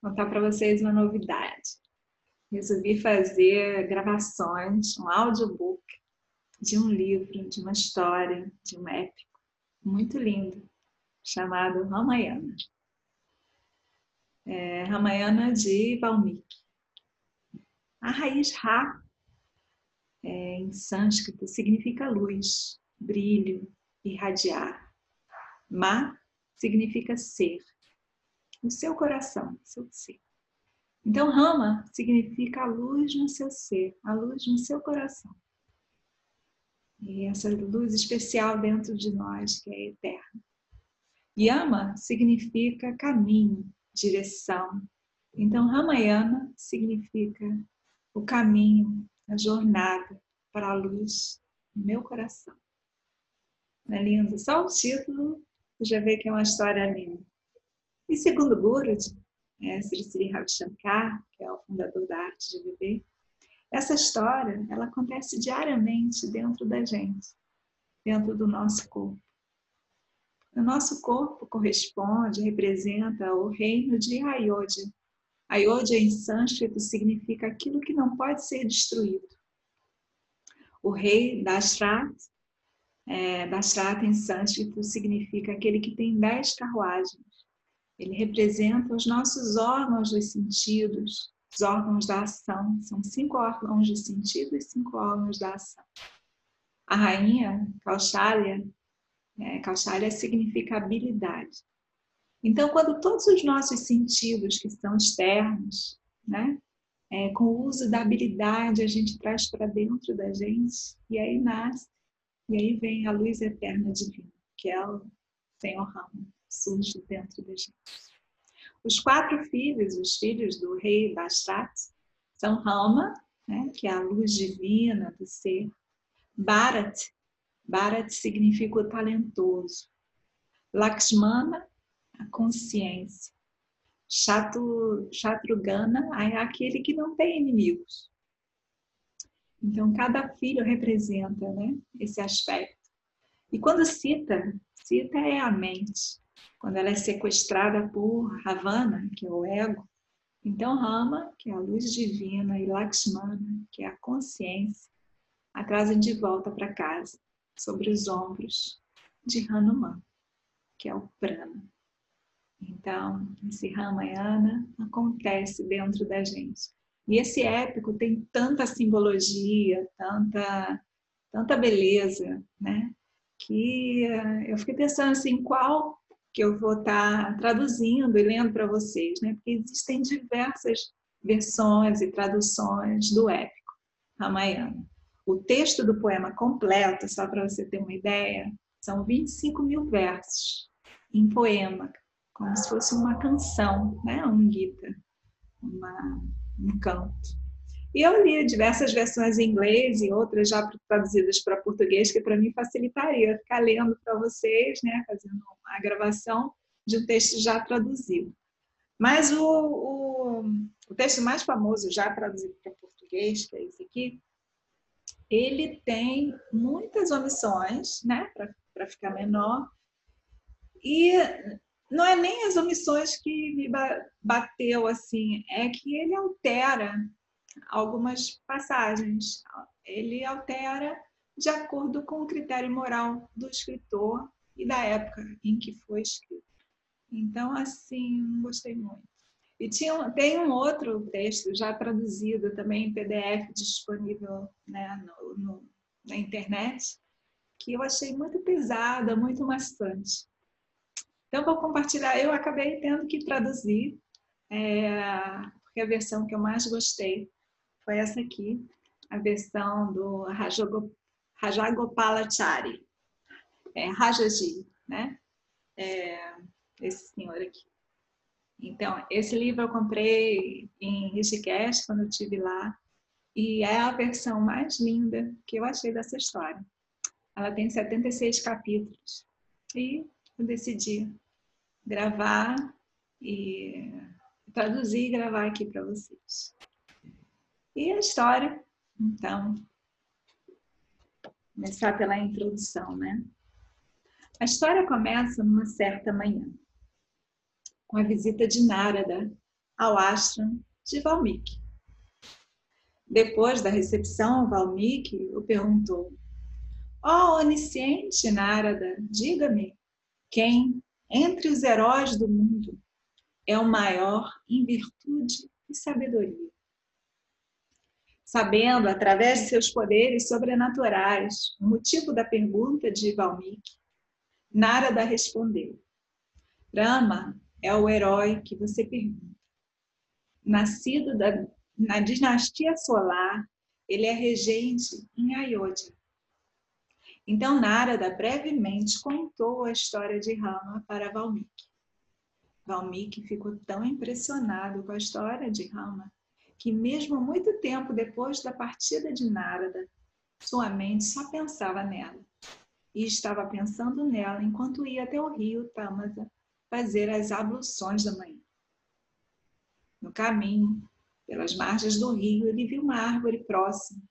contar para vocês uma novidade. Resolvi fazer gravações, um audiobook de um livro, de uma história, de um épico muito lindo, chamado Ramayana. É, Ramayana de Valmiki. A raiz Ra, é, em sânscrito, significa luz, brilho, irradiar. Ma significa ser, o seu coração, seu ser. Então, Rama significa a luz no seu ser, a luz no seu coração. E essa luz especial dentro de nós, que é eterna. Yama significa caminho, direção. Então, Ramayana significa o caminho, a jornada para a luz no meu coração. Não é lindo? Só o título você já vê que é uma história linda. E segundo Guruji, é, Sri Sri Shankar, que é o fundador da arte de viver, essa história ela acontece diariamente dentro da gente, dentro do nosso corpo. O nosso corpo corresponde, representa o reino de Ayodhya. Ayodhya em sânscrito significa aquilo que não pode ser destruído. O rei Dashrath, é, Dashrath em sânscrito significa aquele que tem dez carruagens. Ele representa os nossos órgãos dos sentidos, os órgãos da ação. São cinco órgãos de sentido e cinco órgãos da ação. A rainha, Kaushalya, é, significa habilidade. Então, quando todos os nossos sentidos que são externos, né, é, com o uso da habilidade, a gente traz para dentro da gente, e aí nasce, e aí vem a luz eterna divina, que é o Senhor Rama, surge dentro da gente. Os quatro filhos, os filhos do rei Bastrat, são Rama, né, que é a luz divina do ser, Bharat, Bharat significa o talentoso, Lakshmana, a consciência, Chatru, Chatrugana é aquele que não tem inimigos. Então, cada filho representa né, esse aspecto. E quando cita, cita é a mente quando ela é sequestrada por Ravana, que é o ego. Então, Rama, que é a luz divina, e Lakshmana, que é a consciência, a trazem de volta para casa, sobre os ombros de Hanuman, que é o prana. Então, esse Ramayana acontece dentro da gente. E esse épico tem tanta simbologia, tanta, tanta beleza, né? Que eh, eu fiquei pensando assim, qual que eu vou estar traduzindo e lendo para vocês, né? Porque existem diversas versões e traduções do épico Ramayana. O texto do poema completo, só para você ter uma ideia, são 25 mil versos em poema, como se fosse uma canção, né? um Gita, uma, um canto. E eu li diversas versões em inglês e outras já traduzidas para português, que para mim facilitaria ficar lendo para vocês, né, fazendo a gravação de um texto já traduzido. Mas o, o, o texto mais famoso, já traduzido para português, que é esse aqui, ele tem muitas omissões, né, para ficar menor. E não é nem as omissões que me bateu assim, é que ele altera algumas passagens. Ele altera de acordo com o critério moral do escritor e da época em que foi escrito. Então, assim, gostei muito. E tinha, tem um outro texto já traduzido também em PDF disponível né, no, no, na internet, que eu achei muito pesada, muito maçante. Então, vou compartilhar. Eu acabei tendo que traduzir, é, porque a versão que eu mais gostei foi essa aqui, a versão do Rajagopalachari, é, Rajaji, né? É, esse senhor aqui. Então, esse livro eu comprei em Rishikesh, quando eu estive lá, e é a versão mais linda que eu achei dessa história. Ela tem 76 capítulos. E eu decidi gravar e traduzir e gravar aqui para vocês. E a história, então, começar pela introdução, né? A história começa numa certa manhã, com a visita de Narada ao ashram de Valmiki. Depois da recepção, Valmiki o perguntou: Ó oh, onisciente Narada, diga-me, quem, entre os heróis do mundo, é o maior em virtude e sabedoria? Sabendo, através de seus poderes sobrenaturais, o motivo da pergunta de Valmiki, Narada respondeu: Brahma é o herói que você pergunta. Nascido da, na dinastia solar, ele é regente em Ayodhya. Então Narada brevemente contou a história de Rama para Valmiki. Valmiki ficou tão impressionado com a história de Rama que mesmo muito tempo depois da partida de Narada, sua mente só pensava nela e estava pensando nela enquanto ia até o rio Tamasa fazer as abluções da manhã. No caminho, pelas margens do rio, ele viu uma árvore próxima.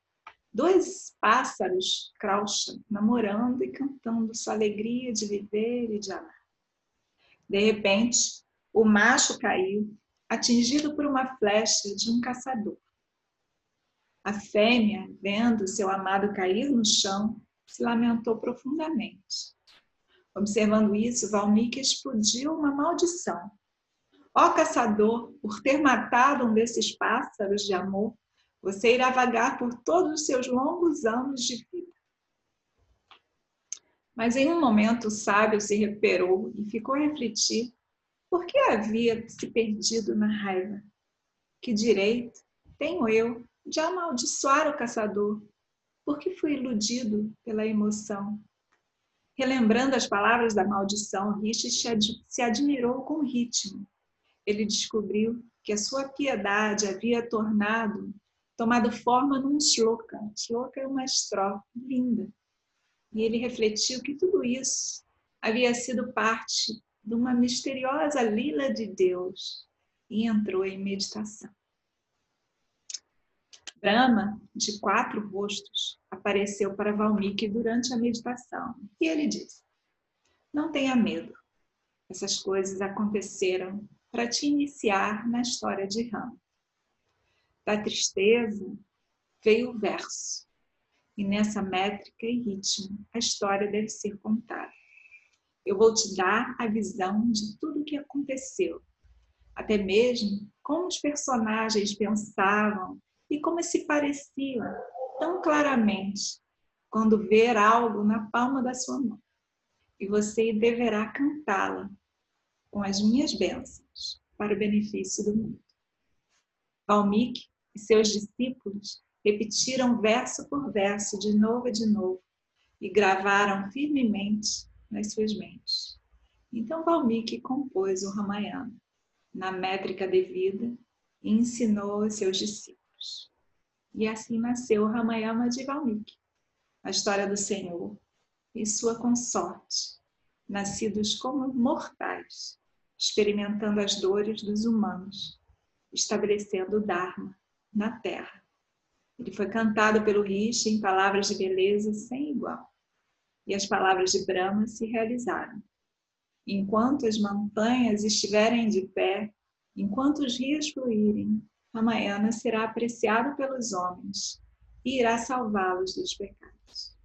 Dois pássaros crausha, namorando e cantando sua alegria de viver e de amar. De repente, o macho caiu, atingido por uma flecha de um caçador. A fêmea, vendo seu amado cair no chão, se lamentou profundamente. Observando isso, Valmiki explodiu uma maldição. Ó caçador, por ter matado um desses pássaros de amor, você irá vagar por todos os seus longos anos de vida. Mas em um momento o sábio se recuperou e ficou a refletir por que havia se perdido na raiva. Que direito tenho eu de amaldiçoar o caçador porque fui iludido pela emoção. Relembrando as palavras da maldição, Rishi se admirou com o ritmo. Ele descobriu que a sua piedade havia tornado, tomado forma num shloka. Shloka é uma estrofe linda. E ele refletiu que tudo isso havia sido parte de uma misteriosa lila de Deus e entrou em meditação. Brahma, de quatro rostos, apareceu para Valmiki durante a meditação e ele disse: Não tenha medo. Essas coisas aconteceram para te iniciar na história de Rama. Da tristeza veio o verso, e nessa métrica e ritmo a história deve ser contada. Eu vou te dar a visão de tudo o que aconteceu, até mesmo como os personagens pensavam e como se pareciam tão claramente quando ver algo na palma da sua mão. E você deverá cantá-la com as minhas bênçãos para o benefício do mundo. Valmiki e seus discípulos repetiram verso por verso, de novo e de novo, e gravaram firmemente nas suas mentes. Então Valmiki compôs o Ramayana na métrica devida e ensinou aos seus discípulos. E assim nasceu o Ramayana de Valmiki, a história do Senhor e sua consorte, nascidos como mortais, experimentando as dores dos humanos, estabelecendo o Dharma na Terra. Ele foi cantado pelo Rishi em palavras de beleza sem igual. E as palavras de Brahma se realizaram. Enquanto as montanhas estiverem de pé, enquanto os rios fluírem, Ramayana será apreciado pelos homens e irá salvá-los dos pecados.